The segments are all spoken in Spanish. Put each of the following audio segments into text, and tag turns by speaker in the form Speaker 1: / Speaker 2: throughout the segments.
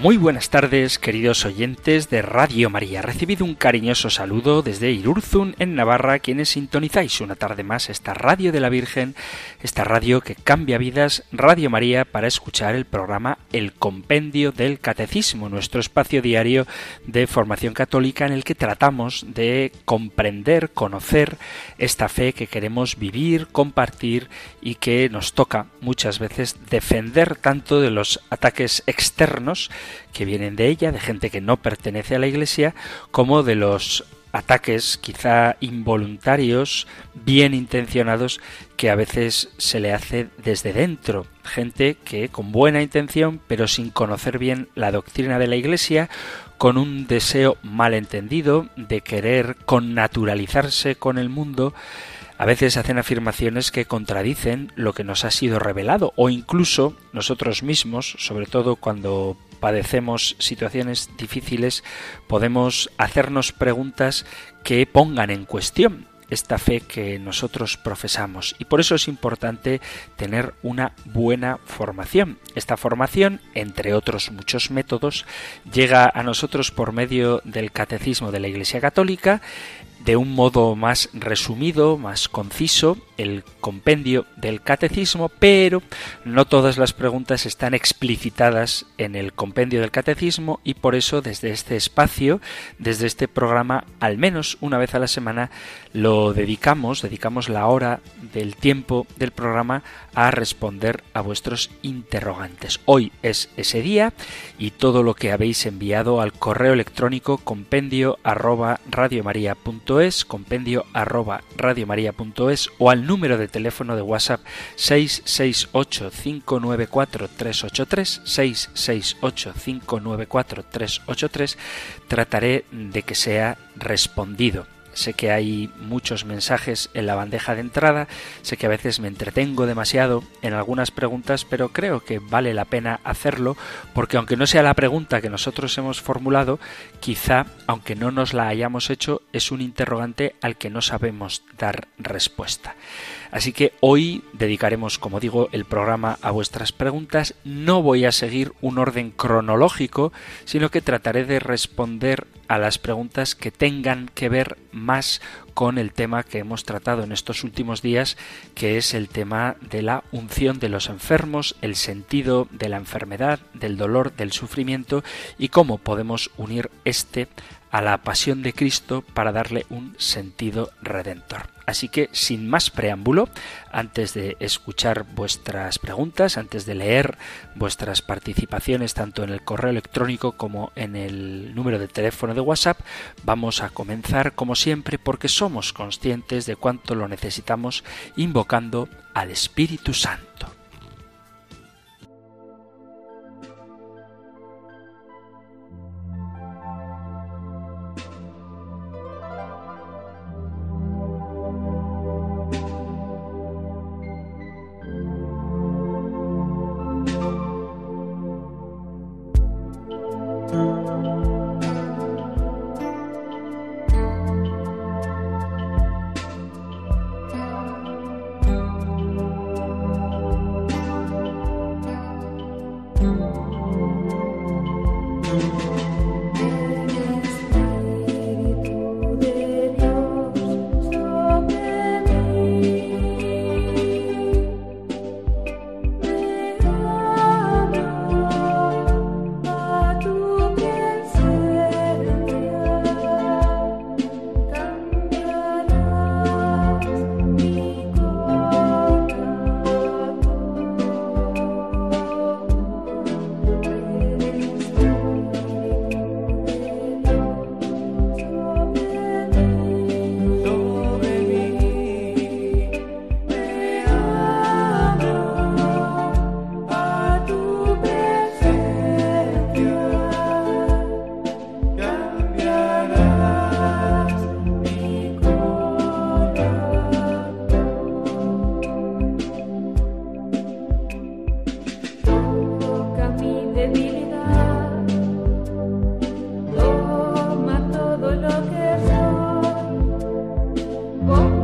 Speaker 1: Muy buenas tardes, queridos oyentes de Radio María. Recibido un cariñoso saludo desde Irurzun, en Navarra, quienes sintonizáis una tarde más esta radio de la Virgen, esta radio que cambia vidas, Radio María, para escuchar el programa El Compendio del Catecismo, nuestro espacio diario de formación católica en el que tratamos de comprender, conocer esta fe que queremos vivir, compartir y que nos toca muchas veces defender tanto de los ataques externos, que vienen de ella, de gente que no pertenece a la Iglesia, como de los ataques quizá involuntarios, bien intencionados, que a veces se le hace desde dentro. Gente que con buena intención, pero sin conocer bien la doctrina de la Iglesia, con un deseo malentendido de querer connaturalizarse con el mundo, a veces hacen afirmaciones que contradicen lo que nos ha sido revelado o incluso nosotros mismos, sobre todo cuando padecemos situaciones difíciles, podemos hacernos preguntas que pongan en cuestión esta fe que nosotros profesamos. Y por eso es importante tener una buena formación. Esta formación, entre otros muchos métodos, llega a nosotros por medio del Catecismo de la Iglesia Católica, de un modo más resumido, más conciso, el compendio del catecismo, pero no todas las preguntas están explicitadas en el compendio del catecismo y por eso desde este espacio, desde este programa, al menos una vez a la semana, lo dedicamos, dedicamos la hora del tiempo del programa a responder a vuestros interrogantes. Hoy es ese día y todo lo que habéis enviado al correo electrónico compendio arroba radiomaria.es, compendio arroba radiomaria.es o al número de teléfono de WhatsApp 668-594-383, 668-594-383, trataré de que sea respondido. Sé que hay muchos mensajes en la bandeja de entrada, sé que a veces me entretengo demasiado en algunas preguntas, pero creo que vale la pena hacerlo porque aunque no sea la pregunta que nosotros hemos formulado, quizá, aunque no nos la hayamos hecho, es un interrogante al que no sabemos dar respuesta. Así que hoy dedicaremos, como digo, el programa a vuestras preguntas. No voy a seguir un orden cronológico, sino que trataré de responder a las preguntas que tengan que ver más con el tema que hemos tratado en estos últimos días, que es el tema de la unción de los enfermos, el sentido de la enfermedad, del dolor, del sufrimiento y cómo podemos unir este a la pasión de Cristo para darle un sentido redentor. Así que, sin más preámbulo, antes de escuchar vuestras preguntas, antes de leer vuestras participaciones tanto en el correo electrónico como en el número de teléfono de WhatsApp, vamos a comenzar como siempre porque somos conscientes de cuánto lo necesitamos invocando al Espíritu Santo. Go.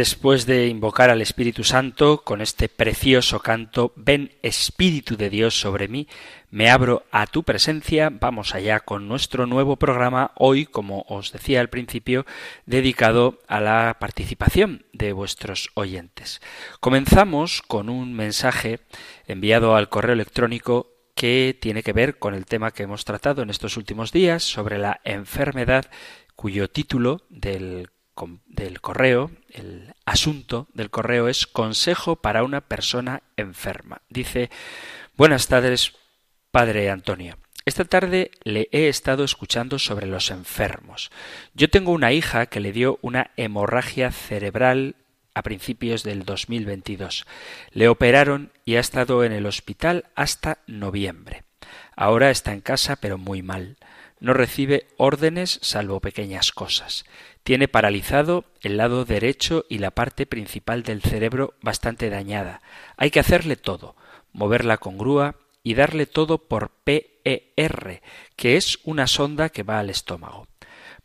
Speaker 1: Después de invocar al Espíritu Santo con este precioso canto, Ven Espíritu de Dios sobre mí, me abro a tu presencia, vamos allá con nuestro nuevo programa, hoy, como os decía al principio, dedicado a la participación de vuestros oyentes. Comenzamos con un mensaje enviado al correo electrónico que tiene que ver con el tema que hemos tratado en estos últimos días sobre la enfermedad cuyo título del del correo, el asunto del correo es consejo para una persona enferma. Dice, buenas tardes, padre Antonio. Esta tarde le he estado escuchando sobre los enfermos. Yo tengo una hija que le dio una hemorragia cerebral a principios del 2022. Le operaron y ha estado en el hospital hasta noviembre. Ahora está en casa pero muy mal. No recibe órdenes salvo pequeñas cosas. Tiene paralizado el lado derecho y la parte principal del cerebro bastante dañada. Hay que hacerle todo, moverla con grúa y darle todo por PER, que es una sonda que va al estómago.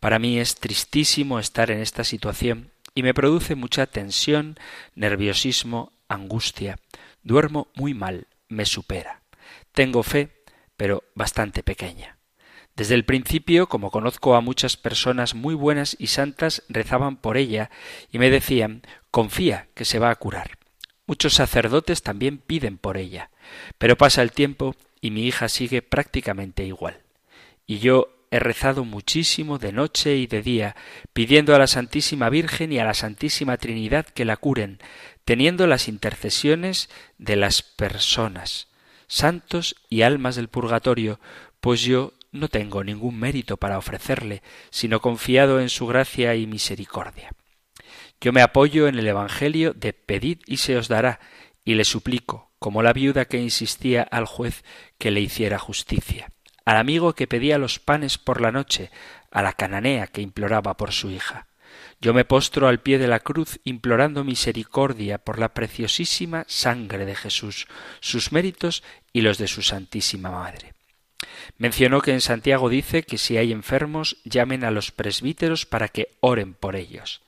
Speaker 1: Para mí es tristísimo estar en esta situación y me produce mucha tensión, nerviosismo, angustia. Duermo muy mal, me supera. Tengo fe, pero bastante pequeña. Desde el principio, como conozco a muchas personas muy buenas y santas, rezaban por ella y me decían confía que se va a curar. Muchos sacerdotes también piden por ella. Pero pasa el tiempo y mi hija sigue prácticamente igual. Y yo he rezado muchísimo de noche y de día, pidiendo a la Santísima Virgen y a la Santísima Trinidad que la curen, teniendo las intercesiones de las personas, santos y almas del purgatorio, pues yo no tengo ningún mérito para ofrecerle, sino confiado en su gracia y misericordia. Yo me apoyo en el Evangelio de pedid y se os dará, y le suplico, como la viuda que insistía al juez que le hiciera justicia, al amigo que pedía los panes por la noche, a la cananea que imploraba por su hija. Yo me postro al pie de la cruz implorando misericordia por la preciosísima sangre de Jesús, sus méritos y los de su Santísima Madre. Mencionó que en Santiago dice que si hay enfermos llamen a los presbíteros para que oren por ellos.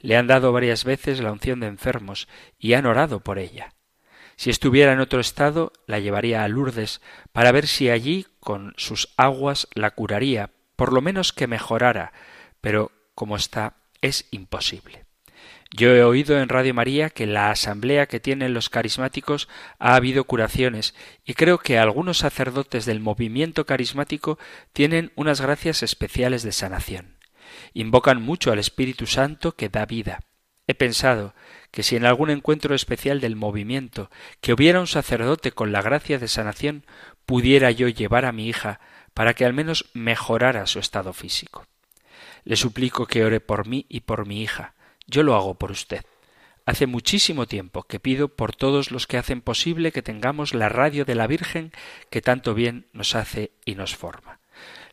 Speaker 1: Le han dado varias veces la unción de enfermos y han orado por ella. Si estuviera en otro estado, la llevaría a Lourdes para ver si allí, con sus aguas, la curaría, por lo menos que mejorara, pero como está, es imposible. Yo he oído en Radio María que en la asamblea que tienen los carismáticos ha habido curaciones y creo que algunos sacerdotes del movimiento carismático tienen unas gracias especiales de sanación. Invocan mucho al Espíritu Santo que da vida. He pensado que si en algún encuentro especial del movimiento que hubiera un sacerdote con la gracia de sanación, pudiera yo llevar a mi hija para que al menos mejorara su estado físico. Le suplico que ore por mí y por mi hija. Yo lo hago por usted. Hace muchísimo tiempo que pido por todos los que hacen posible que tengamos la radio de la Virgen que tanto bien nos hace y nos forma.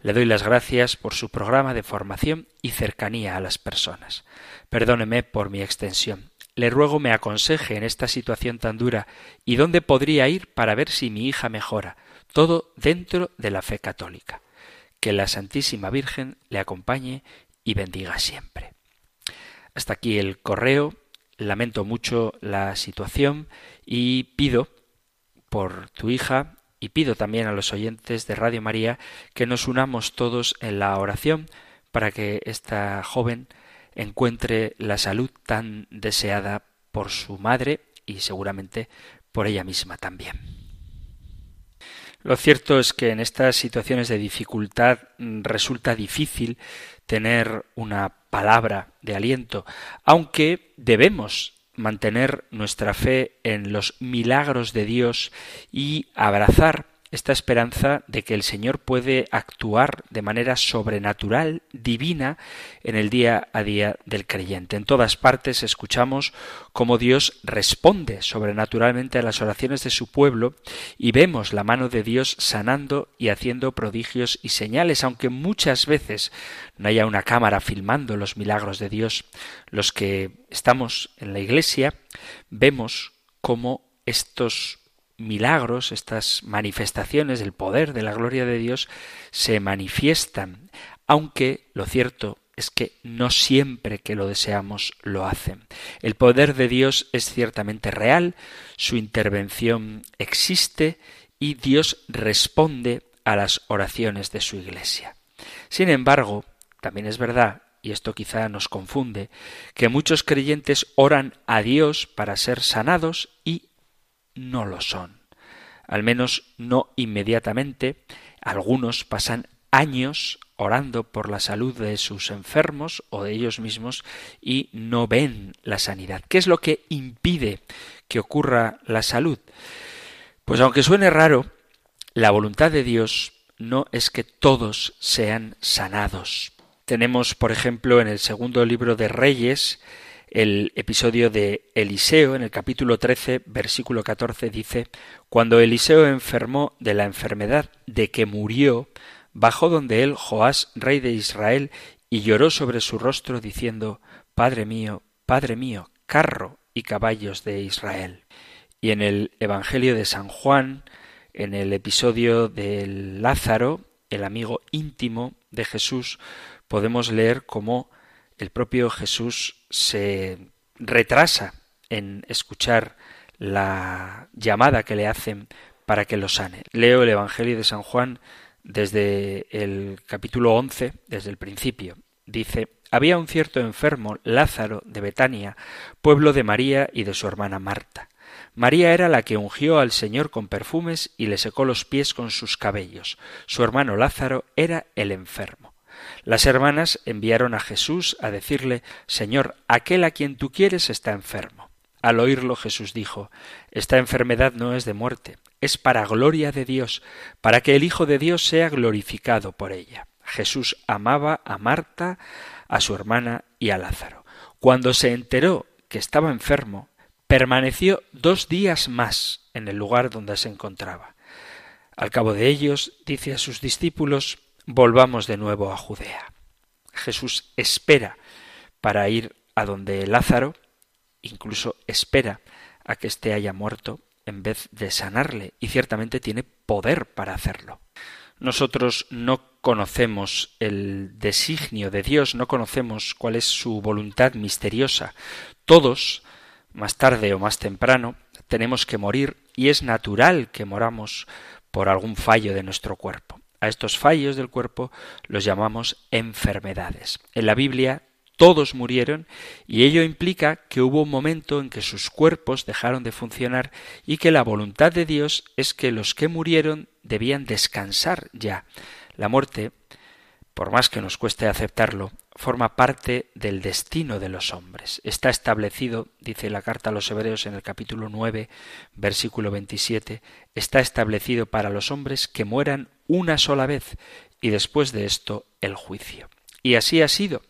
Speaker 1: Le doy las gracias por su programa de formación y cercanía a las personas. Perdóneme por mi extensión. Le ruego me aconseje en esta situación tan dura y dónde podría ir para ver si mi hija mejora, todo dentro de la fe católica. Que la Santísima Virgen le acompañe y bendiga siempre. Hasta aquí el correo. Lamento mucho la situación y pido por tu hija y pido también a los oyentes de Radio María que nos unamos todos en la oración para que esta joven encuentre la salud tan deseada por su madre y seguramente por ella misma también. Lo cierto es que en estas situaciones de dificultad mm, resulta difícil tener una palabra de aliento, aunque debemos mantener nuestra fe en los milagros de Dios y abrazar esta esperanza de que el Señor puede actuar de manera sobrenatural, divina, en el día a día del creyente. En todas partes escuchamos cómo Dios responde sobrenaturalmente a las oraciones de su pueblo y vemos la mano de Dios sanando y haciendo prodigios y señales, aunque muchas veces no haya una cámara filmando los milagros de Dios. Los que estamos en la Iglesia vemos cómo estos milagros, estas manifestaciones del poder de la gloria de Dios se manifiestan, aunque lo cierto es que no siempre que lo deseamos lo hacen. El poder de Dios es ciertamente real, su intervención existe y Dios responde a las oraciones de su Iglesia. Sin embargo, también es verdad, y esto quizá nos confunde, que muchos creyentes oran a Dios para ser sanados y no lo son. Al menos no inmediatamente. Algunos pasan años orando por la salud de sus enfermos o de ellos mismos y no ven la sanidad. ¿Qué es lo que impide que ocurra la salud? Pues aunque suene raro, la voluntad de Dios no es que todos sean sanados. Tenemos, por ejemplo, en el segundo libro de Reyes, el episodio de Eliseo, en el capítulo 13, versículo 14, dice, Cuando Eliseo enfermó de la enfermedad de que murió, bajó donde él Joás, rey de Israel, y lloró sobre su rostro, diciendo, Padre mío, Padre mío, carro y caballos de Israel. Y en el Evangelio de San Juan, en el episodio del Lázaro, el amigo íntimo de Jesús, podemos leer cómo el propio Jesús se retrasa en escuchar la llamada que le hacen para que lo sane. Leo el Evangelio de San Juan desde el capítulo 11, desde el principio. Dice, había un cierto enfermo, Lázaro, de Betania, pueblo de María y de su hermana Marta. María era la que ungió al Señor con perfumes y le secó los pies con sus cabellos. Su hermano Lázaro era el enfermo. Las hermanas enviaron a Jesús a decirle Señor, aquel a quien tú quieres está enfermo. Al oírlo Jesús dijo Esta enfermedad no es de muerte, es para gloria de Dios, para que el Hijo de Dios sea glorificado por ella. Jesús amaba a Marta, a su hermana y a Lázaro. Cuando se enteró que estaba enfermo, permaneció dos días más en el lugar donde se encontraba. Al cabo de ellos, dice a sus discípulos, volvamos de nuevo a Judea. Jesús espera para ir a donde Lázaro, incluso espera a que éste haya muerto en vez de sanarle, y ciertamente tiene poder para hacerlo. Nosotros no conocemos el designio de Dios, no conocemos cuál es su voluntad misteriosa. Todos, más tarde o más temprano, tenemos que morir y es natural que moramos por algún fallo de nuestro cuerpo. A estos fallos del cuerpo los llamamos enfermedades. En la Biblia todos murieron y ello implica que hubo un momento en que sus cuerpos dejaron de funcionar y que la voluntad de Dios es que los que murieron debían descansar ya. La muerte, por más que nos cueste aceptarlo, forma parte del destino de los hombres. Está establecido, dice la carta a los Hebreos en el capítulo 9, versículo 27, está establecido para los hombres que mueran una sola vez y después de esto el juicio. Y así ha sido.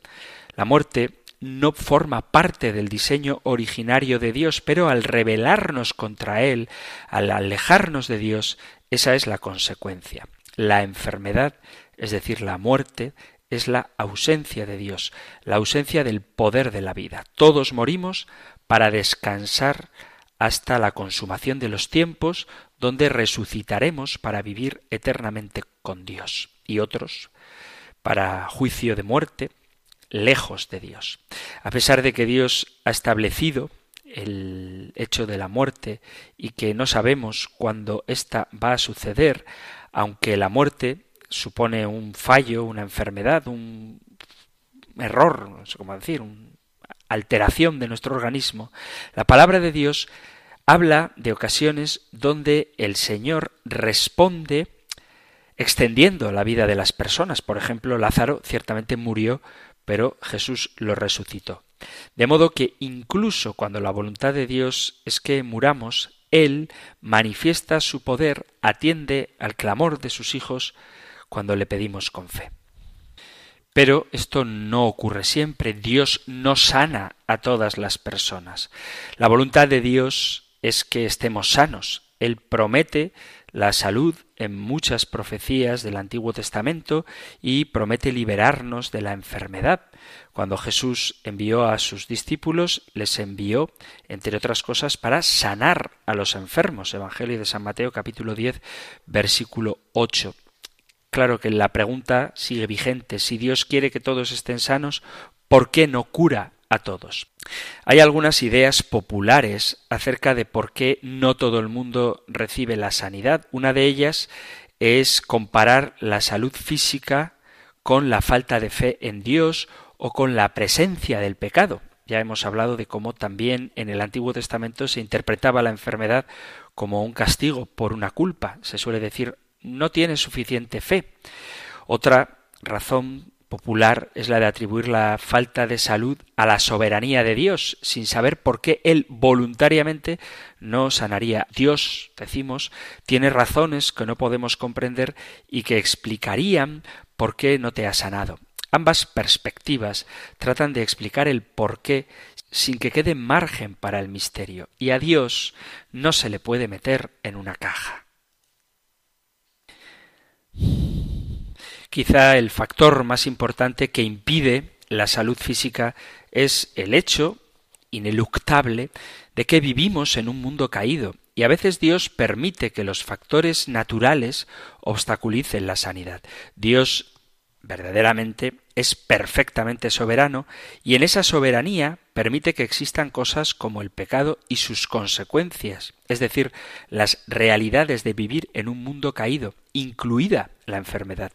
Speaker 1: La muerte no forma parte del diseño originario de Dios, pero al rebelarnos contra Él, al alejarnos de Dios, esa es la consecuencia. La enfermedad, es decir, la muerte, es la ausencia de Dios, la ausencia del poder de la vida. Todos morimos para descansar hasta la consumación de los tiempos, donde resucitaremos para vivir eternamente con Dios. Y otros, para juicio de muerte, lejos de Dios. A pesar de que Dios ha establecido el hecho de la muerte y que no sabemos cuándo ésta va a suceder, aunque la muerte supone un fallo, una enfermedad, un error, no sé cómo decir, una alteración de nuestro organismo, la palabra de Dios habla de ocasiones donde el Señor responde extendiendo la vida de las personas. Por ejemplo, Lázaro ciertamente murió pero Jesús lo resucitó. De modo que incluso cuando la voluntad de Dios es que muramos, Él manifiesta su poder, atiende al clamor de sus hijos cuando le pedimos con fe. Pero esto no ocurre siempre. Dios no sana a todas las personas. La voluntad de Dios es que estemos sanos. Él promete la salud en muchas profecías del Antiguo Testamento y promete liberarnos de la enfermedad. Cuando Jesús envió a sus discípulos, les envió, entre otras cosas, para sanar a los enfermos. Evangelio de San Mateo capítulo 10, versículo 8. Claro que la pregunta sigue vigente. Si Dios quiere que todos estén sanos, ¿por qué no cura a todos. Hay algunas ideas populares acerca de por qué no todo el mundo recibe la sanidad. Una de ellas es comparar la salud física con la falta de fe en Dios o con la presencia del pecado. Ya hemos hablado de cómo también en el Antiguo Testamento se interpretaba la enfermedad como un castigo por una culpa. Se suele decir no tienes suficiente fe. Otra razón popular es la de atribuir la falta de salud a la soberanía de Dios, sin saber por qué Él voluntariamente no sanaría. Dios, decimos, tiene razones que no podemos comprender y que explicarían por qué no te ha sanado. Ambas perspectivas tratan de explicar el por qué sin que quede margen para el misterio, y a Dios no se le puede meter en una caja. Quizá el factor más importante que impide la salud física es el hecho ineluctable de que vivimos en un mundo caído y a veces Dios permite que los factores naturales obstaculicen la sanidad. Dios verdaderamente es perfectamente soberano y en esa soberanía permite que existan cosas como el pecado y sus consecuencias, es decir, las realidades de vivir en un mundo caído, incluida la enfermedad.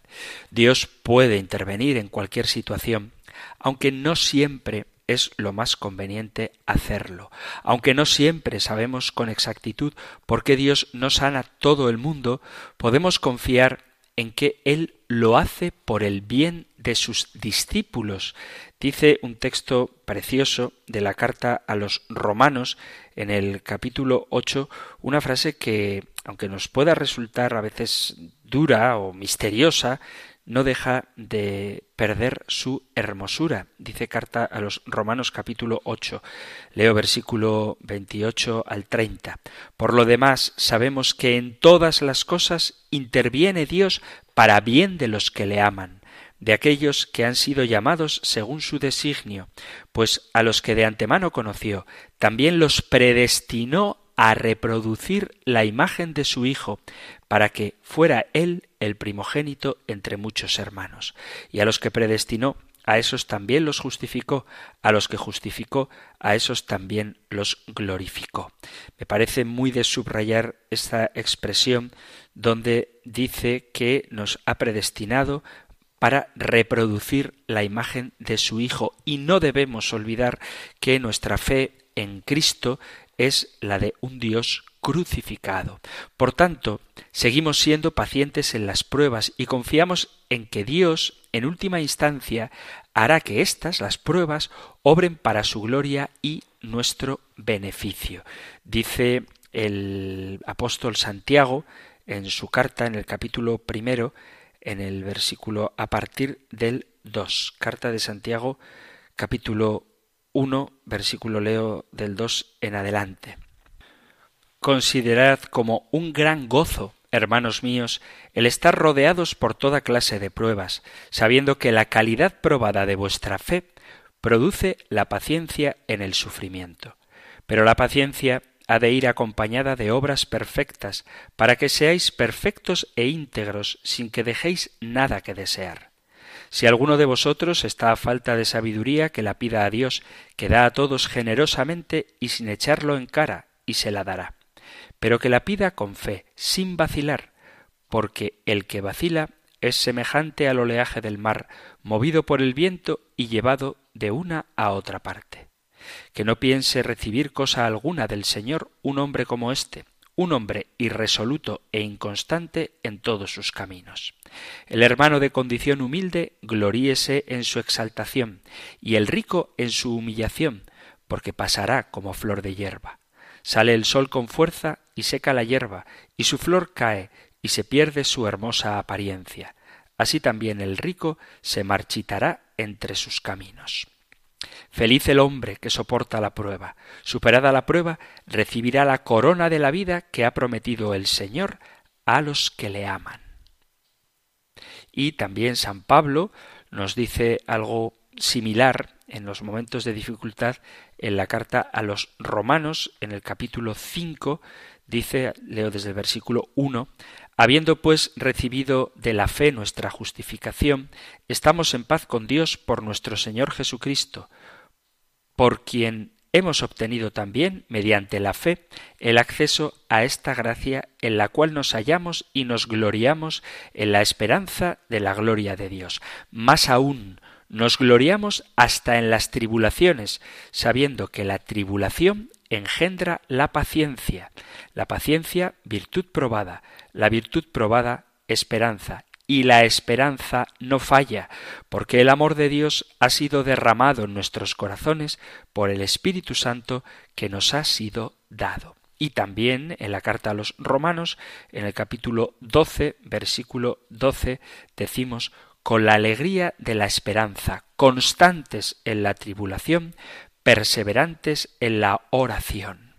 Speaker 1: Dios puede intervenir en cualquier situación, aunque no siempre es lo más conveniente hacerlo. Aunque no siempre sabemos con exactitud por qué Dios no sana todo el mundo, podemos confiar en que Él lo hace por el bien de sus discípulos. Dice un texto precioso de la carta a los romanos en el capítulo 8 una frase que, aunque nos pueda resultar a veces dura o misteriosa, no deja de perder su hermosura. Dice carta a los Romanos capítulo 8. Leo versículo 28 al 30. Por lo demás, sabemos que en todas las cosas interviene Dios para bien de los que le aman, de aquellos que han sido llamados según su designio, pues a los que de antemano conoció, también los predestinó a reproducir la imagen de su Hijo, para que fuera Él el primogénito entre muchos hermanos. Y a los que predestinó, a esos también los justificó, a los que justificó, a esos también los glorificó. Me parece muy de subrayar esta expresión donde dice que nos ha predestinado para reproducir la imagen de su Hijo y no debemos olvidar que nuestra fe en Cristo es la de un Dios crucificado. Por tanto, seguimos siendo pacientes en las pruebas y confiamos en que Dios, en última instancia, hará que éstas, las pruebas, obren para su gloria y nuestro beneficio. Dice el apóstol Santiago en su carta en el capítulo primero, en el versículo a partir del 2. Carta de Santiago, capítulo 1, versículo leo del 2 en adelante. Considerad como un gran gozo, hermanos míos, el estar rodeados por toda clase de pruebas, sabiendo que la calidad probada de vuestra fe produce la paciencia en el sufrimiento. Pero la paciencia ha de ir acompañada de obras perfectas, para que seáis perfectos e íntegros, sin que dejéis nada que desear. Si alguno de vosotros está a falta de sabiduría, que la pida a Dios, que da a todos generosamente y sin echarlo en cara, y se la dará pero que la pida con fe, sin vacilar, porque el que vacila es semejante al oleaje del mar, movido por el viento y llevado de una a otra parte. Que no piense recibir cosa alguna del Señor un hombre como éste, un hombre irresoluto e inconstante en todos sus caminos. El hermano de condición humilde gloríese en su exaltación, y el rico en su humillación, porque pasará como flor de hierba. Sale el sol con fuerza y seca la hierba, y su flor cae, y se pierde su hermosa apariencia. Así también el rico se marchitará entre sus caminos. Feliz el hombre que soporta la prueba. Superada la prueba, recibirá la corona de la vida que ha prometido el Señor a los que le aman. Y también San Pablo nos dice algo similar en los momentos de dificultad en la carta a los romanos, en el capítulo 5, dice, leo desde el versículo 1, Habiendo pues recibido de la fe nuestra justificación, estamos en paz con Dios por nuestro Señor Jesucristo, por quien hemos obtenido también, mediante la fe, el acceso a esta gracia en la cual nos hallamos y nos gloriamos en la esperanza de la gloria de Dios. Más aún, nos gloriamos hasta en las tribulaciones, sabiendo que la tribulación engendra la paciencia, la paciencia virtud probada, la virtud probada esperanza, y la esperanza no falla, porque el amor de Dios ha sido derramado en nuestros corazones por el Espíritu Santo que nos ha sido dado. Y también en la carta a los romanos, en el capítulo 12, versículo 12, decimos con la alegría de la esperanza, constantes en la tribulación, perseverantes en la oración.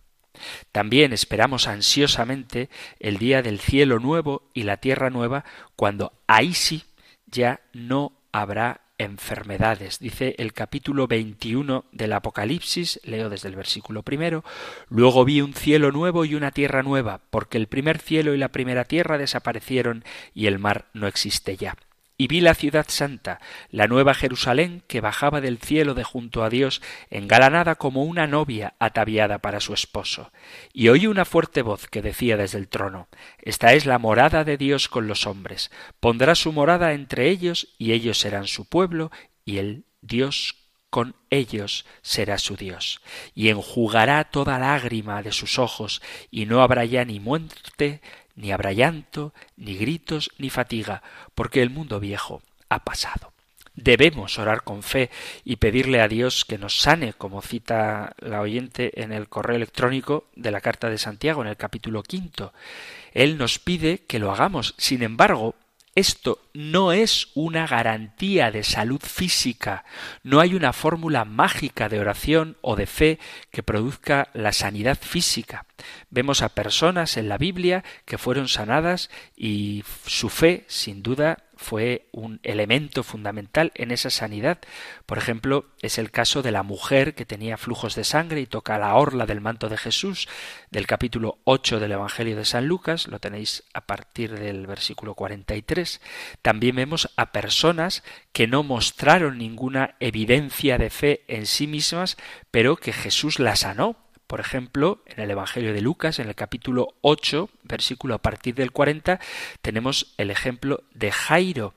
Speaker 1: También esperamos ansiosamente el día del cielo nuevo y la tierra nueva, cuando ahí sí ya no habrá enfermedades. Dice el capítulo 21 del Apocalipsis, leo desde el versículo primero, luego vi un cielo nuevo y una tierra nueva, porque el primer cielo y la primera tierra desaparecieron y el mar no existe ya y vi la ciudad santa, la nueva Jerusalén, que bajaba del cielo de junto a Dios, engalanada como una novia ataviada para su esposo. Y oí una fuerte voz que decía desde el trono Esta es la morada de Dios con los hombres. Pondrá su morada entre ellos, y ellos serán su pueblo, y el Dios con ellos será su Dios, y enjugará toda lágrima de sus ojos, y no habrá ya ni muerte, ni habrá llanto, ni gritos, ni fatiga, porque el mundo viejo ha pasado. Debemos orar con fe y pedirle a Dios que nos sane, como cita la oyente en el correo electrónico de la carta de Santiago en el capítulo quinto. Él nos pide que lo hagamos. Sin embargo, esto no es una garantía de salud física, no hay una fórmula mágica de oración o de fe que produzca la sanidad física. Vemos a personas en la Biblia que fueron sanadas y su fe, sin duda, fue un elemento fundamental en esa sanidad. Por ejemplo, es el caso de la mujer que tenía flujos de sangre y toca la orla del manto de Jesús, del capítulo 8 del Evangelio de San Lucas, lo tenéis a partir del versículo 43. También vemos a personas que no mostraron ninguna evidencia de fe en sí mismas, pero que Jesús la sanó por ejemplo, en el Evangelio de Lucas, en el capítulo 8, versículo a partir del 40, tenemos el ejemplo de Jairo.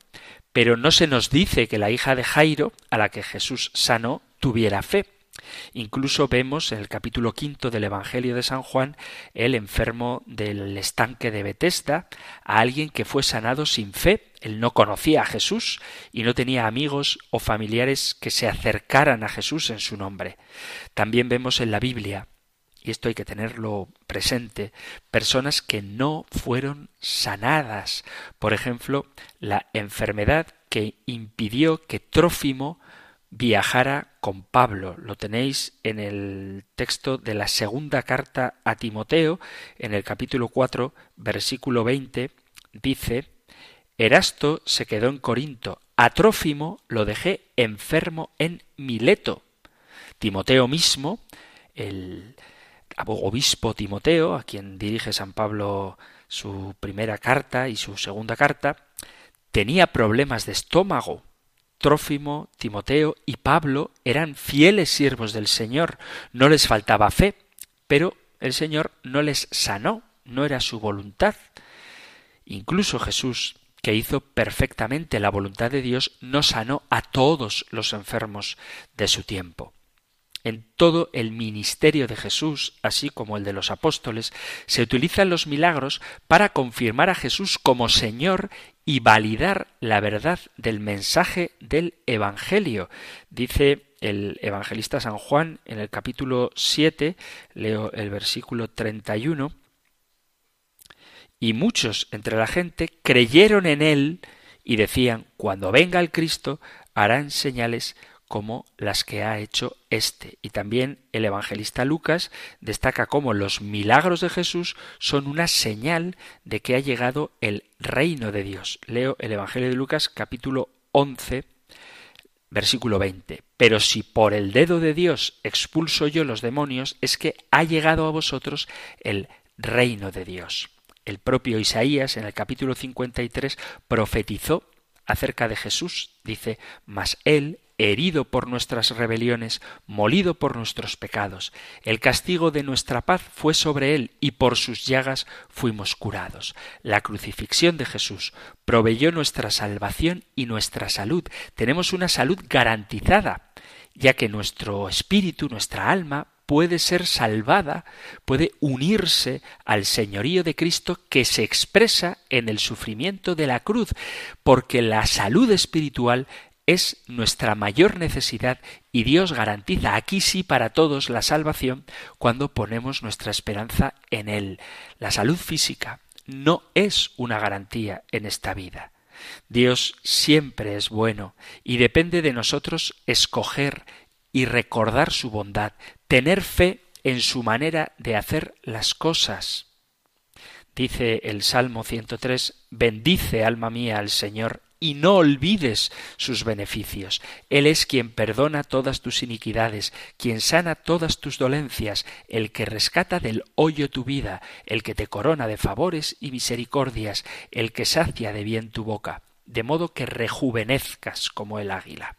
Speaker 1: Pero no se nos dice que la hija de Jairo, a la que Jesús sanó, tuviera fe. Incluso vemos en el capítulo quinto del Evangelio de San Juan el enfermo del estanque de Betesda, a alguien que fue sanado sin fe. Él no conocía a Jesús y no tenía amigos o familiares que se acercaran a Jesús en su nombre. También vemos en la Biblia y esto hay que tenerlo presente, personas que no fueron sanadas. Por ejemplo, la enfermedad que impidió que Trófimo viajara con Pablo. Lo tenéis en el texto de la segunda carta a Timoteo, en el capítulo 4, versículo 20, dice, Erasto se quedó en Corinto, a Trófimo lo dejé enfermo en Mileto. Timoteo mismo, el obispo Timoteo, a quien dirige San Pablo su primera carta y su segunda carta, tenía problemas de estómago. Trófimo, Timoteo y Pablo eran fieles siervos del Señor, no les faltaba fe, pero el Señor no les sanó, no era su voluntad. Incluso Jesús, que hizo perfectamente la voluntad de Dios, no sanó a todos los enfermos de su tiempo. En todo el ministerio de Jesús, así como el de los apóstoles, se utilizan los milagros para confirmar a Jesús como Señor y validar la verdad del mensaje del Evangelio. Dice el evangelista San Juan en el capítulo 7, leo el versículo 31, y muchos entre la gente creyeron en él y decían, cuando venga el Cristo, harán señales como las que ha hecho éste. Y también el evangelista Lucas destaca cómo los milagros de Jesús son una señal de que ha llegado el reino de Dios. Leo el Evangelio de Lucas capítulo 11 versículo 20. Pero si por el dedo de Dios expulso yo los demonios, es que ha llegado a vosotros el reino de Dios. El propio Isaías en el capítulo 53 profetizó acerca de Jesús. Dice, mas él herido por nuestras rebeliones, molido por nuestros pecados. El castigo de nuestra paz fue sobre él, y por sus llagas fuimos curados. La crucifixión de Jesús proveyó nuestra salvación y nuestra salud. Tenemos una salud garantizada, ya que nuestro espíritu, nuestra alma, puede ser salvada, puede unirse al señorío de Cristo que se expresa en el sufrimiento de la cruz, porque la salud espiritual es nuestra mayor necesidad y Dios garantiza aquí sí para todos la salvación cuando ponemos nuestra esperanza en Él. La salud física no es una garantía en esta vida. Dios siempre es bueno y depende de nosotros escoger y recordar su bondad, tener fe en su manera de hacer las cosas. Dice el Salmo 103, bendice alma mía al Señor y no olvides sus beneficios. Él es quien perdona todas tus iniquidades, quien sana todas tus dolencias, el que rescata del hoyo tu vida, el que te corona de favores y misericordias, el que sacia de bien tu boca, de modo que rejuvenezcas como el águila.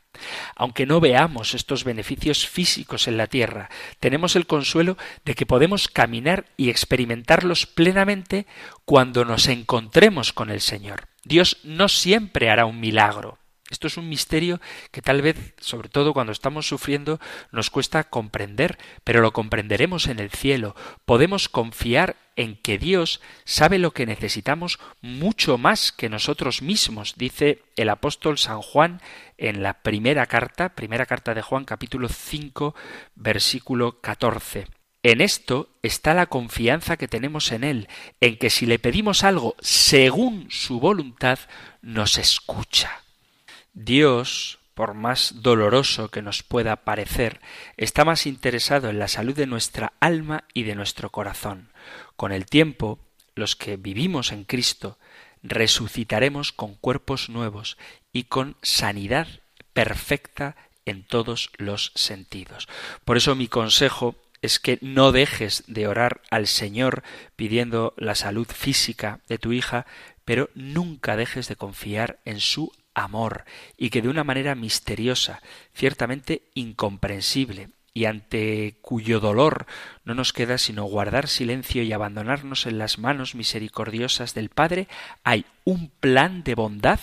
Speaker 1: Aunque no veamos estos beneficios físicos en la tierra, tenemos el consuelo de que podemos caminar y experimentarlos plenamente cuando nos encontremos con el Señor. Dios no siempre hará un milagro. Esto es un misterio que tal vez, sobre todo cuando estamos sufriendo, nos cuesta comprender, pero lo comprenderemos en el cielo. Podemos confiar en que Dios sabe lo que necesitamos mucho más que nosotros mismos, dice el apóstol San Juan en la primera carta, primera carta de Juan capítulo 5 versículo 14. En esto está la confianza que tenemos en Él, en que si le pedimos algo según su voluntad, nos escucha. Dios, por más doloroso que nos pueda parecer, está más interesado en la salud de nuestra alma y de nuestro corazón. Con el tiempo, los que vivimos en Cristo, resucitaremos con cuerpos nuevos y con sanidad perfecta en todos los sentidos. Por eso mi consejo es que no dejes de orar al Señor pidiendo la salud física de tu hija, pero nunca dejes de confiar en su amor y que de una manera misteriosa, ciertamente incomprensible, y ante cuyo dolor no nos queda sino guardar silencio y abandonarnos en las manos misericordiosas del Padre, hay un plan de bondad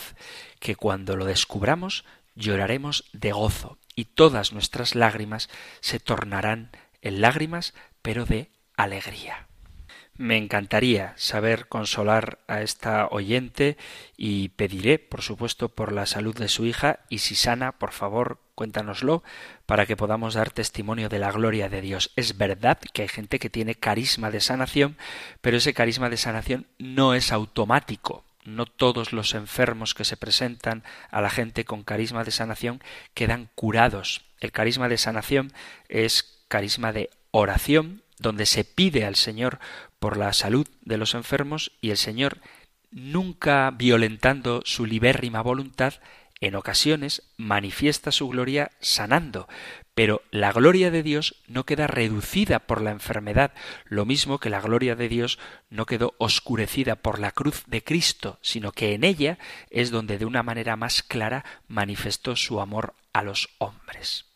Speaker 1: que cuando lo descubramos lloraremos de gozo y todas nuestras lágrimas se tornarán en lágrimas, pero de alegría. Me encantaría saber consolar a esta oyente y pediré, por supuesto, por la salud de su hija y si sana, por favor, cuéntanoslo para que podamos dar testimonio de la gloria de Dios. Es verdad que hay gente que tiene carisma de sanación, pero ese carisma de sanación no es automático. No todos los enfermos que se presentan a la gente con carisma de sanación quedan curados. El carisma de sanación es carisma de oración, donde se pide al Señor por la salud de los enfermos y el Señor, nunca violentando su libérrima voluntad, en ocasiones manifiesta su gloria sanando, pero la gloria de Dios no queda reducida por la enfermedad, lo mismo que la gloria de Dios no quedó oscurecida por la cruz de Cristo, sino que en ella es donde de una manera más clara manifestó su amor a los hombres.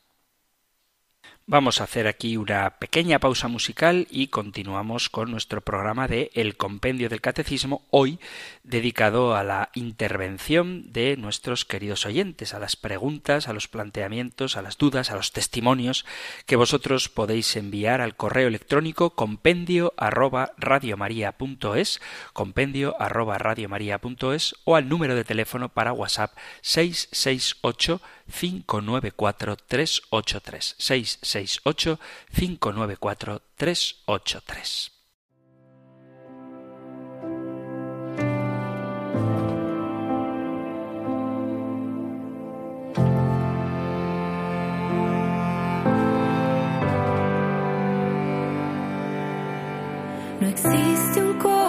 Speaker 1: Vamos a hacer aquí una pequeña pausa musical y continuamos con nuestro programa de El Compendio del Catecismo, hoy dedicado a la intervención de nuestros queridos oyentes, a las preguntas, a los planteamientos, a las dudas, a los testimonios que vosotros podéis enviar al correo electrónico compendio arroba radiomaria.es, compendio arroba o al número de teléfono para WhatsApp 668 594 383 668 594 383.
Speaker 2: No existe un corazón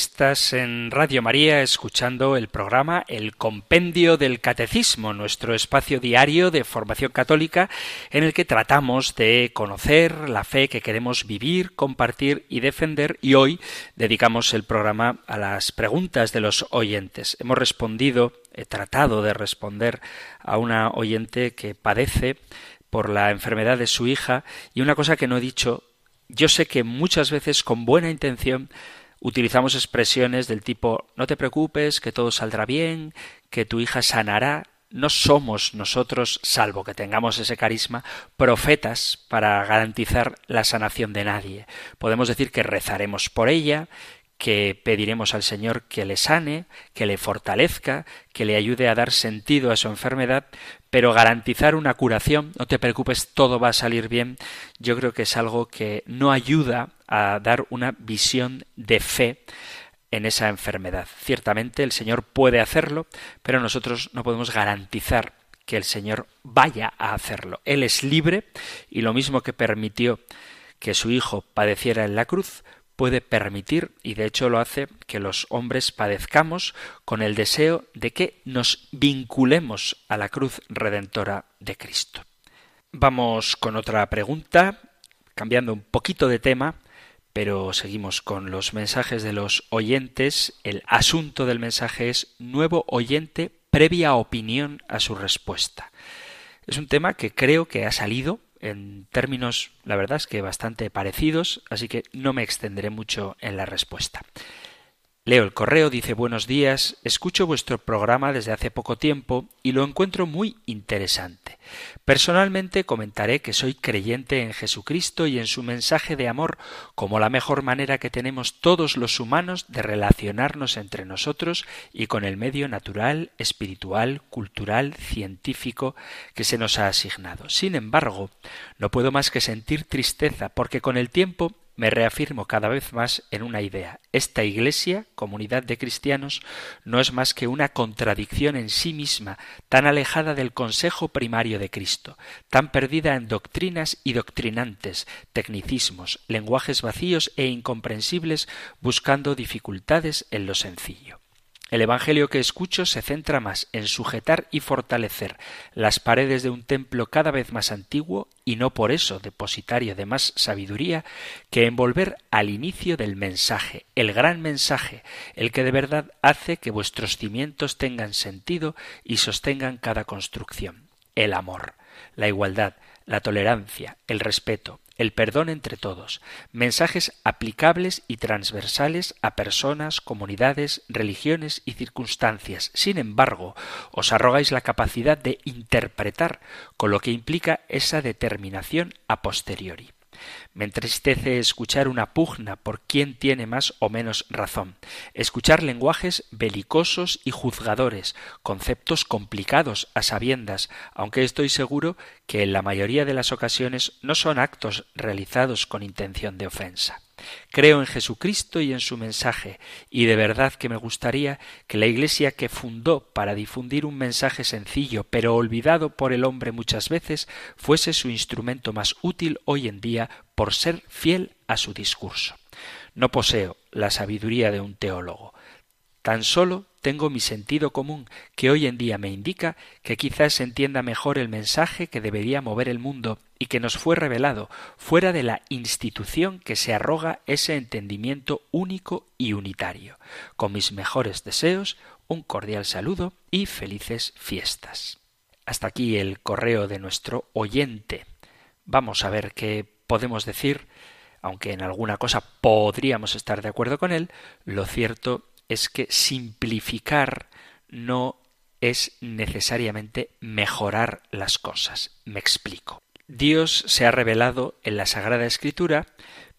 Speaker 1: Estás en Radio María escuchando el programa El Compendio del Catecismo, nuestro espacio diario de formación católica en el que tratamos de conocer la fe que queremos vivir, compartir y defender y hoy dedicamos el programa a las preguntas de los oyentes. Hemos respondido, he tratado de responder a una oyente que padece por la enfermedad de su hija y una cosa que no he dicho, yo sé que muchas veces con buena intención utilizamos expresiones del tipo no te preocupes, que todo saldrá bien, que tu hija sanará. No somos nosotros, salvo que tengamos ese carisma, profetas para garantizar la sanación de nadie. Podemos decir que rezaremos por ella, que pediremos al Señor que le sane, que le fortalezca, que le ayude a dar sentido a su enfermedad, pero garantizar una curación, no te preocupes, todo va a salir bien, yo creo que es algo que no ayuda a dar una visión de fe en esa enfermedad. Ciertamente el Señor puede hacerlo, pero nosotros no podemos garantizar que el Señor vaya a hacerlo. Él es libre y lo mismo que permitió que su Hijo padeciera en la cruz, puede permitir, y de hecho lo hace, que los hombres padezcamos con el deseo de que nos vinculemos a la cruz redentora de Cristo. Vamos con otra pregunta, cambiando un poquito de tema, pero seguimos con los mensajes de los oyentes. El asunto del mensaje es nuevo oyente previa opinión a su respuesta. Es un tema que creo que ha salido en términos, la verdad es que bastante parecidos, así que no me extenderé mucho en la respuesta. Leo el correo, dice buenos días, escucho vuestro programa desde hace poco tiempo y lo encuentro muy interesante. Personalmente comentaré que soy creyente en Jesucristo y en su mensaje de amor como la mejor manera que tenemos todos los humanos de relacionarnos entre nosotros y con el medio natural, espiritual, cultural, científico que se nos ha asignado. Sin embargo, no puedo más que sentir tristeza porque con el tiempo me reafirmo cada vez más en una idea. Esta Iglesia, comunidad de cristianos, no es más que una contradicción en sí misma, tan alejada del consejo primario de Cristo, tan perdida en doctrinas y doctrinantes, tecnicismos, lenguajes vacíos e incomprensibles, buscando dificultades en lo sencillo. El Evangelio que escucho se centra más en sujetar y fortalecer las paredes de un templo cada vez más antiguo y no por eso depositario de más sabiduría que en volver al inicio del mensaje, el gran mensaje, el que de verdad hace que vuestros cimientos tengan sentido y sostengan cada construcción, el amor, la igualdad, la tolerancia, el respeto, el perdón entre todos, mensajes aplicables y transversales a personas, comunidades, religiones y circunstancias. Sin embargo, os arrogáis la capacidad de interpretar, con lo que implica esa determinación a posteriori. Me entristece escuchar una pugna por quién tiene más o menos razón, escuchar lenguajes belicosos y juzgadores, conceptos complicados a sabiendas, aunque estoy seguro que en la mayoría de las ocasiones no son actos realizados con intención de ofensa. Creo en Jesucristo y en su mensaje, y de verdad que me gustaría que la Iglesia que fundó para difundir un mensaje sencillo, pero olvidado por el hombre muchas veces, fuese su instrumento más útil hoy en día por ser fiel a su discurso. No poseo la sabiduría de un teólogo. Tan solo tengo mi sentido común, que hoy en día me indica que quizás entienda mejor el mensaje que debería mover el mundo y que nos fue revelado, fuera de la institución que se arroga ese entendimiento único y unitario. Con mis mejores deseos, un cordial saludo y felices fiestas. Hasta aquí el correo de nuestro oyente. Vamos a ver qué podemos decir, aunque en alguna cosa podríamos estar de acuerdo con él, lo cierto es que simplificar no es necesariamente mejorar las cosas. Me explico. Dios se ha revelado en la Sagrada Escritura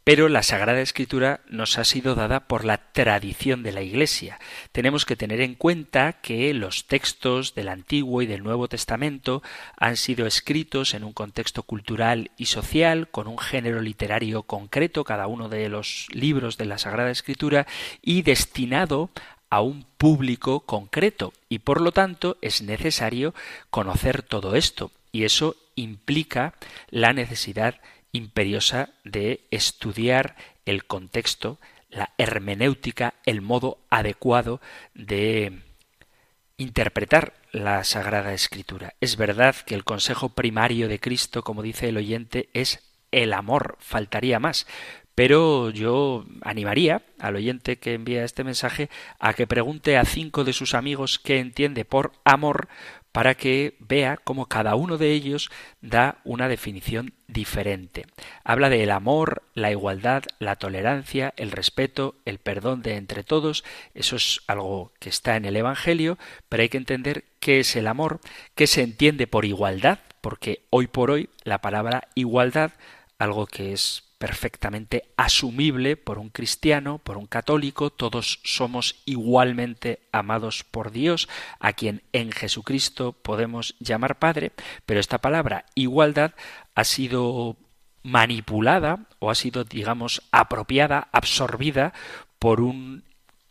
Speaker 1: pero la Sagrada Escritura nos ha sido dada por la tradición de la Iglesia. Tenemos que tener en cuenta que los textos del Antiguo y del Nuevo Testamento han sido escritos en un contexto cultural y social, con un género literario concreto, cada uno de los libros de la Sagrada Escritura, y destinado a un público concreto y por lo tanto es necesario conocer todo esto y eso implica la necesidad imperiosa de estudiar el contexto, la hermenéutica, el modo adecuado de interpretar la Sagrada Escritura. Es verdad que el consejo primario de Cristo, como dice el oyente, es el amor, faltaría más. Pero yo animaría al oyente que envía este mensaje a que pregunte a cinco de sus amigos qué entiende por amor para que vea cómo cada uno de ellos da una definición diferente. Habla del amor, la igualdad, la tolerancia, el respeto, el perdón de entre todos. Eso es algo que está en el Evangelio, pero hay que entender qué es el amor, qué se entiende por igualdad, porque hoy por hoy la palabra igualdad, algo que es perfectamente asumible por un cristiano, por un católico, todos somos igualmente amados por Dios, a quien en Jesucristo podemos llamar Padre, pero esta palabra igualdad ha sido manipulada o ha sido, digamos, apropiada, absorbida por un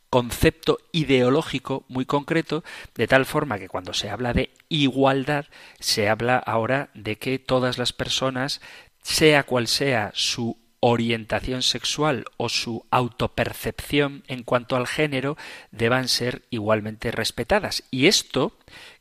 Speaker 1: concepto ideológico muy concreto, de tal forma que cuando se habla de igualdad, se habla ahora de que todas las personas sea cual sea su orientación sexual o su autopercepción en cuanto al género deban ser igualmente respetadas. Y esto,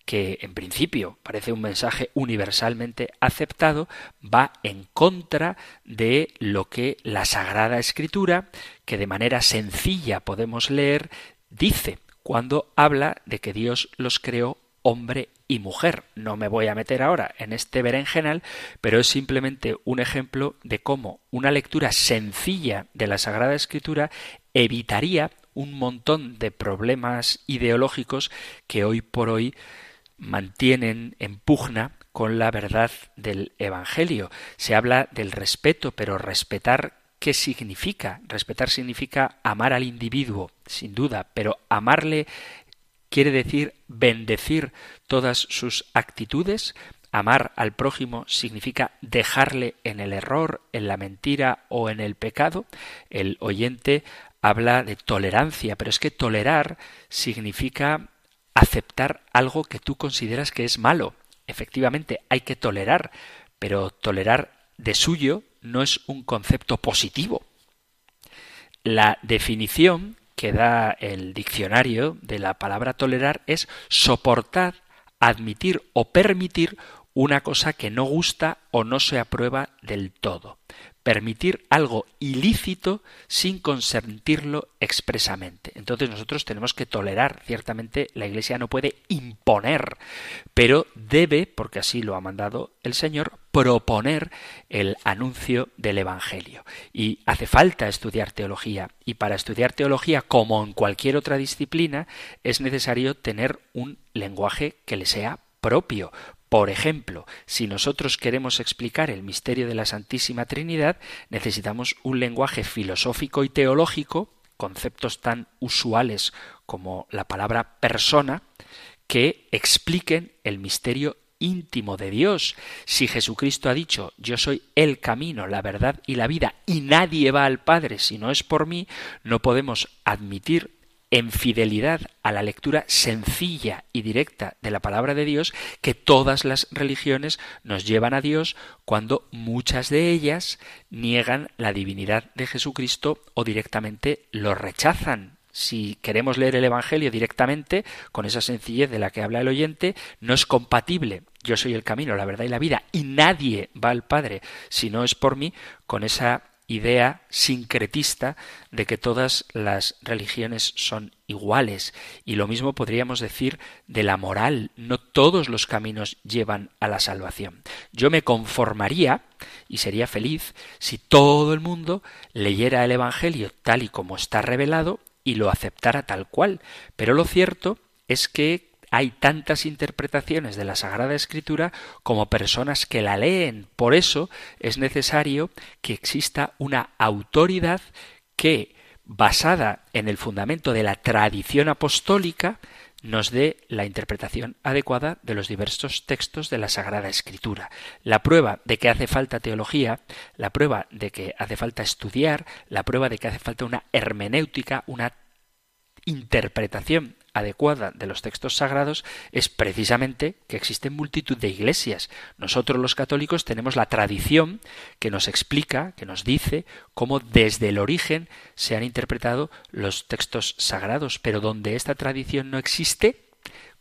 Speaker 1: que en principio parece un mensaje universalmente aceptado, va en contra de lo que la Sagrada Escritura, que de manera sencilla podemos leer, dice cuando habla de que Dios los creó hombre y mujer. No me voy a meter ahora en este berenjenal, pero es simplemente un ejemplo de cómo una lectura sencilla de la Sagrada Escritura evitaría un montón de problemas ideológicos que hoy por hoy mantienen en pugna con la verdad del Evangelio. Se habla del respeto, pero respetar ¿Qué significa? Respetar significa amar al individuo, sin duda, pero amarle quiere decir bendecir todas sus actitudes. Amar al prójimo significa dejarle en el error, en la mentira o en el pecado. El oyente habla de tolerancia, pero es que tolerar significa aceptar algo que tú consideras que es malo. Efectivamente, hay que tolerar, pero tolerar de suyo no es un concepto positivo. La definición que da el diccionario de la palabra tolerar es soportar, admitir o permitir una cosa que no gusta o no se aprueba del todo permitir algo ilícito sin consentirlo expresamente. Entonces nosotros tenemos que tolerar, ciertamente la Iglesia no puede imponer, pero debe, porque así lo ha mandado el Señor, proponer el anuncio del Evangelio. Y hace falta estudiar teología, y para estudiar teología, como en cualquier otra disciplina, es necesario tener un lenguaje que le sea propio, por ejemplo, si nosotros queremos explicar el misterio de la Santísima Trinidad, necesitamos un lenguaje filosófico y teológico, conceptos tan usuales como la palabra persona, que expliquen el misterio íntimo de Dios. Si Jesucristo ha dicho yo soy el camino, la verdad y la vida, y nadie va al Padre si no es por mí, no podemos admitir en fidelidad a la lectura sencilla y directa de la palabra de Dios que todas las religiones nos llevan a Dios cuando muchas de ellas niegan la divinidad de Jesucristo o directamente lo rechazan. Si queremos leer el Evangelio directamente, con esa sencillez de la que habla el oyente, no es compatible yo soy el camino, la verdad y la vida, y nadie va al Padre si no es por mí, con esa idea sincretista de que todas las religiones son iguales. Y lo mismo podríamos decir de la moral. No todos los caminos llevan a la salvación. Yo me conformaría y sería feliz si todo el mundo leyera el Evangelio tal y como está revelado y lo aceptara tal cual. Pero lo cierto es que hay tantas interpretaciones de la Sagrada Escritura como personas que la leen. Por eso es necesario que exista una autoridad que, basada en el fundamento de la tradición apostólica, nos dé la interpretación adecuada de los diversos textos de la Sagrada Escritura. La prueba de que hace falta teología, la prueba de que hace falta estudiar, la prueba de que hace falta una hermenéutica, una interpretación adecuada de los textos sagrados es precisamente que existen multitud de iglesias. Nosotros los católicos tenemos la tradición que nos explica, que nos dice cómo desde el origen se han interpretado los textos sagrados, pero donde esta tradición no existe,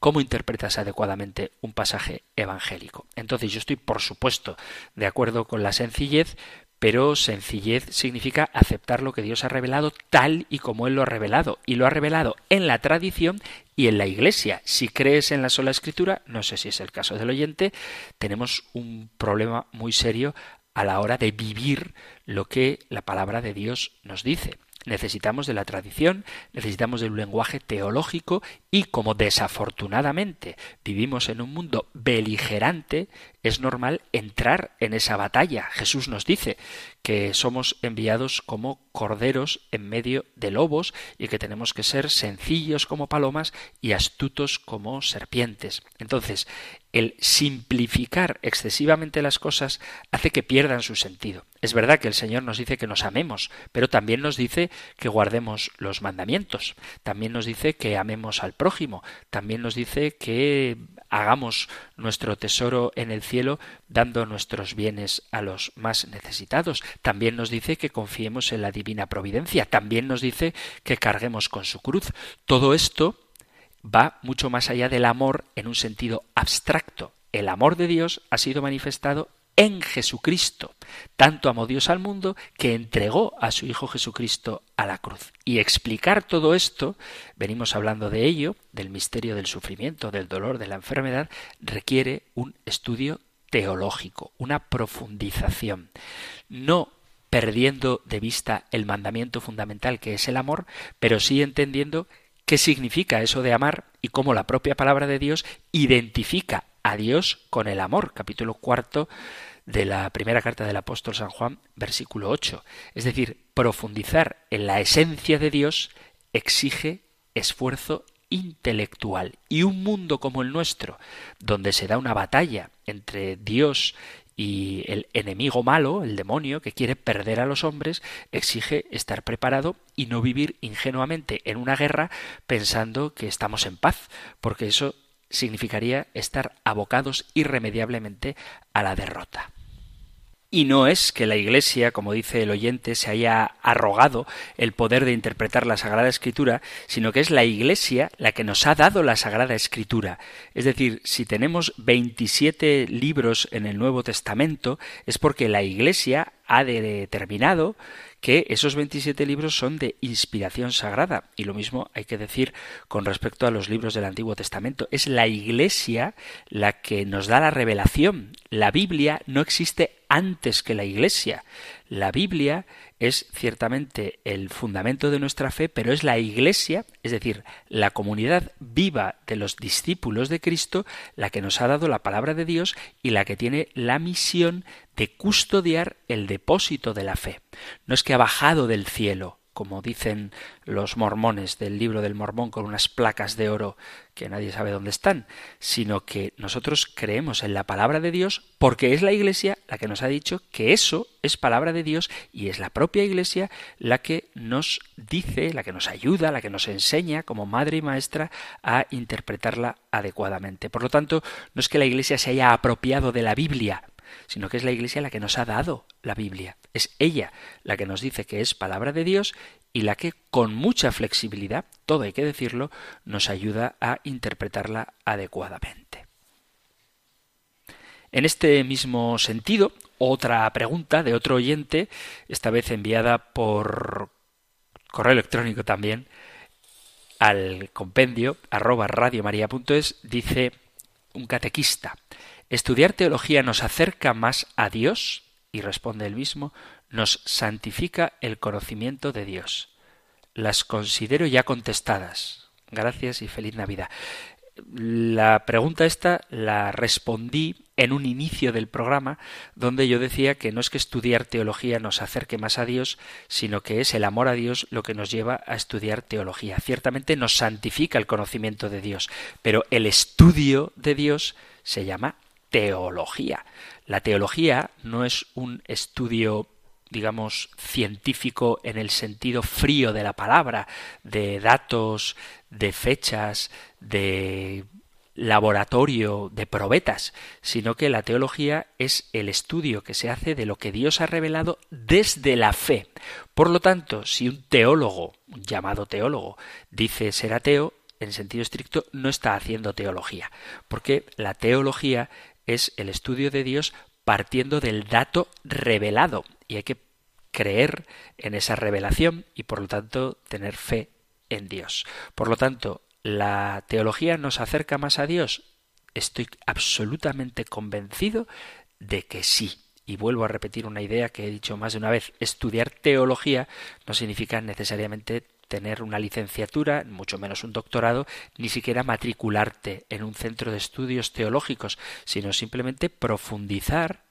Speaker 1: ¿Cómo interpretas adecuadamente un pasaje evangélico? Entonces yo estoy, por supuesto, de acuerdo con la sencillez, pero sencillez significa aceptar lo que Dios ha revelado tal y como Él lo ha revelado, y lo ha revelado en la tradición y en la Iglesia. Si crees en la sola escritura, no sé si es el caso del oyente, tenemos un problema muy serio a la hora de vivir lo que la palabra de Dios nos dice. Necesitamos de la tradición, necesitamos de un lenguaje teológico y como desafortunadamente vivimos en un mundo beligerante, es normal entrar en esa batalla. Jesús nos dice que somos enviados como corderos en medio de lobos y que tenemos que ser sencillos como palomas y astutos como serpientes. Entonces, el simplificar excesivamente las cosas hace que pierdan su sentido. Es verdad que el Señor nos dice que nos amemos, pero también nos dice que guardemos los mandamientos, también nos dice que amemos al prójimo, también nos dice que hagamos nuestro tesoro en el cielo dando nuestros bienes a los más necesitados. También nos dice que confiemos en la divina providencia. También nos dice que carguemos con su cruz. Todo esto va mucho más allá del amor en un sentido abstracto. El amor de Dios ha sido manifestado en Jesucristo. Tanto amó Dios al mundo que entregó a su Hijo Jesucristo a la cruz. Y explicar todo esto, venimos hablando de ello, del misterio del sufrimiento, del dolor, de la enfermedad, requiere un estudio teológico, una profundización. No perdiendo de vista el mandamiento fundamental que es el amor, pero sí entendiendo qué significa eso de amar y cómo la propia palabra de Dios identifica a Dios con el amor. Capítulo cuarto de la primera carta del apóstol San Juan, versículo 8. Es decir, profundizar en la esencia de Dios exige esfuerzo intelectual. Y un mundo como el nuestro, donde se da una batalla entre Dios y el enemigo malo, el demonio, que quiere perder a los hombres, exige estar preparado y no vivir ingenuamente en una guerra pensando que estamos en paz, porque eso significaría estar abocados irremediablemente a la derrota. Y no es que la Iglesia, como dice el oyente, se haya arrogado el poder de interpretar la Sagrada Escritura, sino que es la Iglesia la que nos ha dado la Sagrada Escritura. Es decir, si tenemos 27 libros en el Nuevo Testamento, es porque la Iglesia ha determinado que esos 27 libros son de inspiración sagrada. Y lo mismo hay que decir con respecto a los libros del Antiguo Testamento. Es la Iglesia la que nos da la revelación. La Biblia no existe antes que la Iglesia. La Biblia es ciertamente el fundamento de nuestra fe, pero es la Iglesia, es decir, la comunidad viva de los discípulos de Cristo, la que nos ha dado la palabra de Dios y la que tiene la misión de custodiar el depósito de la fe. No es que ha bajado del cielo, como dicen los mormones del libro del mormón con unas placas de oro que nadie sabe dónde están, sino que nosotros creemos en la palabra de Dios porque es la Iglesia la que nos ha dicho que eso es palabra de Dios y es la propia Iglesia la que nos dice, la que nos ayuda, la que nos enseña como madre y maestra a interpretarla adecuadamente. Por lo tanto, no es que la Iglesia se haya apropiado de la Biblia, sino que es la Iglesia la que nos ha dado la Biblia. Es ella la que nos dice que es palabra de Dios y la que con mucha flexibilidad, todo hay que decirlo, nos ayuda a interpretarla adecuadamente. En este mismo sentido, otra pregunta de otro oyente, esta vez enviada por correo electrónico también, al compendio arroba radiomaria.es, dice un catequista. ¿Estudiar teología nos acerca más a Dios? Y responde el mismo, nos santifica el conocimiento de Dios. Las considero ya contestadas. Gracias y feliz Navidad. La pregunta esta la respondí en un inicio del programa donde yo decía que no es que estudiar teología nos acerque más a Dios, sino que es el amor a Dios lo que nos lleva a estudiar teología. Ciertamente nos santifica el conocimiento de Dios, pero el estudio de Dios se llama teología. La teología no es un estudio digamos, científico en el sentido frío de la palabra, de datos, de fechas, de laboratorio de probetas, sino que la teología es el estudio que se hace de lo que Dios ha revelado desde la fe. Por lo tanto, si un teólogo, un llamado teólogo, dice ser ateo, en sentido estricto no está haciendo teología, porque la teología es el estudio de Dios partiendo del dato revelado y hay que creer en esa revelación y por lo tanto tener fe en Dios. Por lo tanto, ¿La teología nos acerca más a Dios? Estoy absolutamente convencido de que sí. Y vuelvo a repetir una idea que he dicho más de una vez. Estudiar teología no significa necesariamente tener una licenciatura, mucho menos un doctorado, ni siquiera matricularte en un centro de estudios teológicos, sino simplemente profundizar,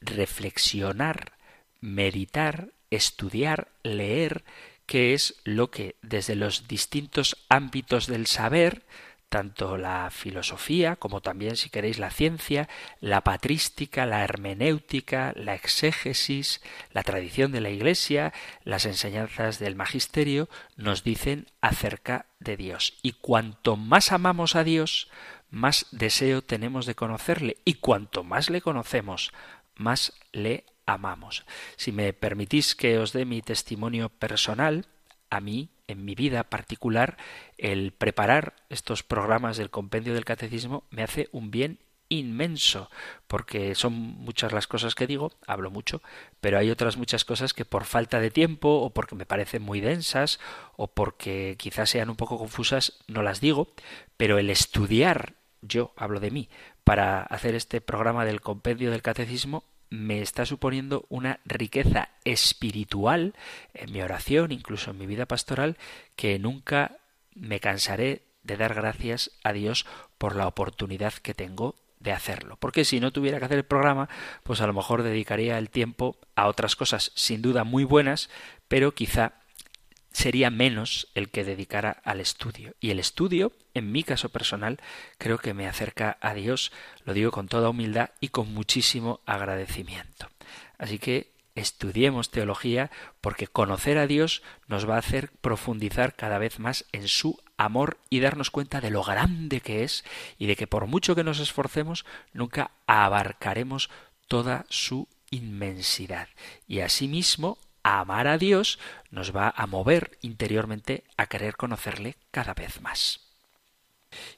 Speaker 1: reflexionar, meditar, estudiar, leer, que es lo que desde los distintos ámbitos del saber, tanto la filosofía como también, si queréis, la ciencia, la patrística, la hermenéutica, la exégesis, la tradición de la Iglesia, las enseñanzas del magisterio, nos dicen acerca de Dios. Y cuanto más amamos a Dios, más deseo tenemos de conocerle. Y cuanto más le conocemos, más le amamos. Si me permitís que os dé mi testimonio personal, a mí, en mi vida particular, el preparar estos programas del compendio del catecismo me hace un bien inmenso, porque son muchas las cosas que digo, hablo mucho, pero hay otras muchas cosas que por falta de tiempo o porque me parecen muy densas o porque quizás sean un poco confusas no las digo, pero el estudiar, yo hablo de mí, para hacer este programa del compendio del catecismo me está suponiendo una riqueza espiritual en mi oración, incluso en mi vida pastoral, que nunca me cansaré de dar gracias a Dios por la oportunidad que tengo de hacerlo. Porque si no tuviera que hacer el programa, pues a lo mejor dedicaría el tiempo a otras cosas, sin duda muy buenas, pero quizá sería menos el que dedicara al estudio. Y el estudio, en mi caso personal, creo que me acerca a Dios, lo digo con toda humildad y con muchísimo agradecimiento. Así que estudiemos teología porque conocer a Dios nos va a hacer profundizar cada vez más en su amor y darnos cuenta de lo grande que es y de que por mucho que nos esforcemos nunca abarcaremos toda su inmensidad. Y asimismo amar a Dios nos va a mover interiormente a querer conocerle cada vez más.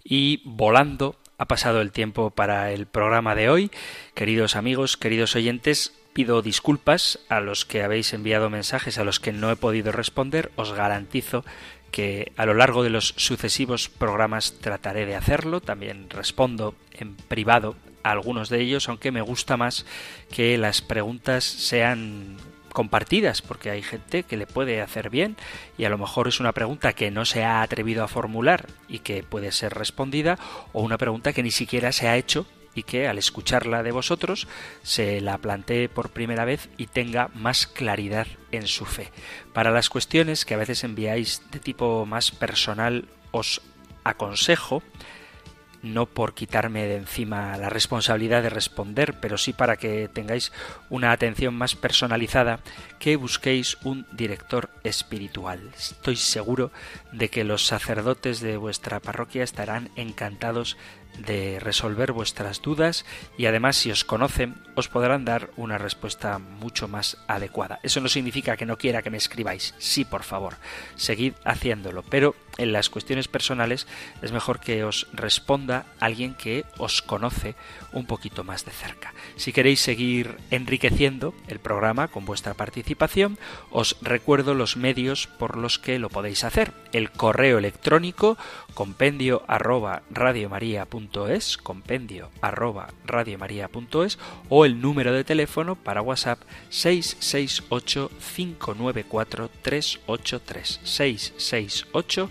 Speaker 1: Y volando ha pasado el tiempo para el programa de hoy. Queridos amigos, queridos oyentes, pido disculpas a los que habéis enviado mensajes a los que no he podido responder. Os garantizo que a lo largo de los sucesivos programas trataré de hacerlo. También respondo en privado a algunos de ellos, aunque me gusta más que las preguntas sean compartidas, porque hay gente que le puede hacer bien y a lo mejor es una pregunta que no se ha atrevido a formular y que puede ser respondida, o una pregunta que ni siquiera se ha hecho y que al escucharla de vosotros se la plantee por primera vez y tenga más claridad en su fe. Para las cuestiones que a veces enviáis de tipo más personal, os aconsejo no por quitarme de encima la responsabilidad de responder, pero sí para que tengáis una atención más personalizada, que busquéis un director espiritual. Estoy seguro de que los sacerdotes de vuestra parroquia estarán encantados de resolver vuestras dudas y además si os conocen os podrán dar una respuesta mucho más adecuada. Eso no significa que no quiera que me escribáis, sí por favor, seguid haciéndolo, pero en las cuestiones personales es mejor que os responda alguien que os conoce un poquito más de cerca. Si queréis seguir enriqueciendo el programa con vuestra participación, os recuerdo los medios por los que lo podéis hacer. El correo electrónico compendio arroba compendio arroba o el número de teléfono para WhatsApp 668 594 383 668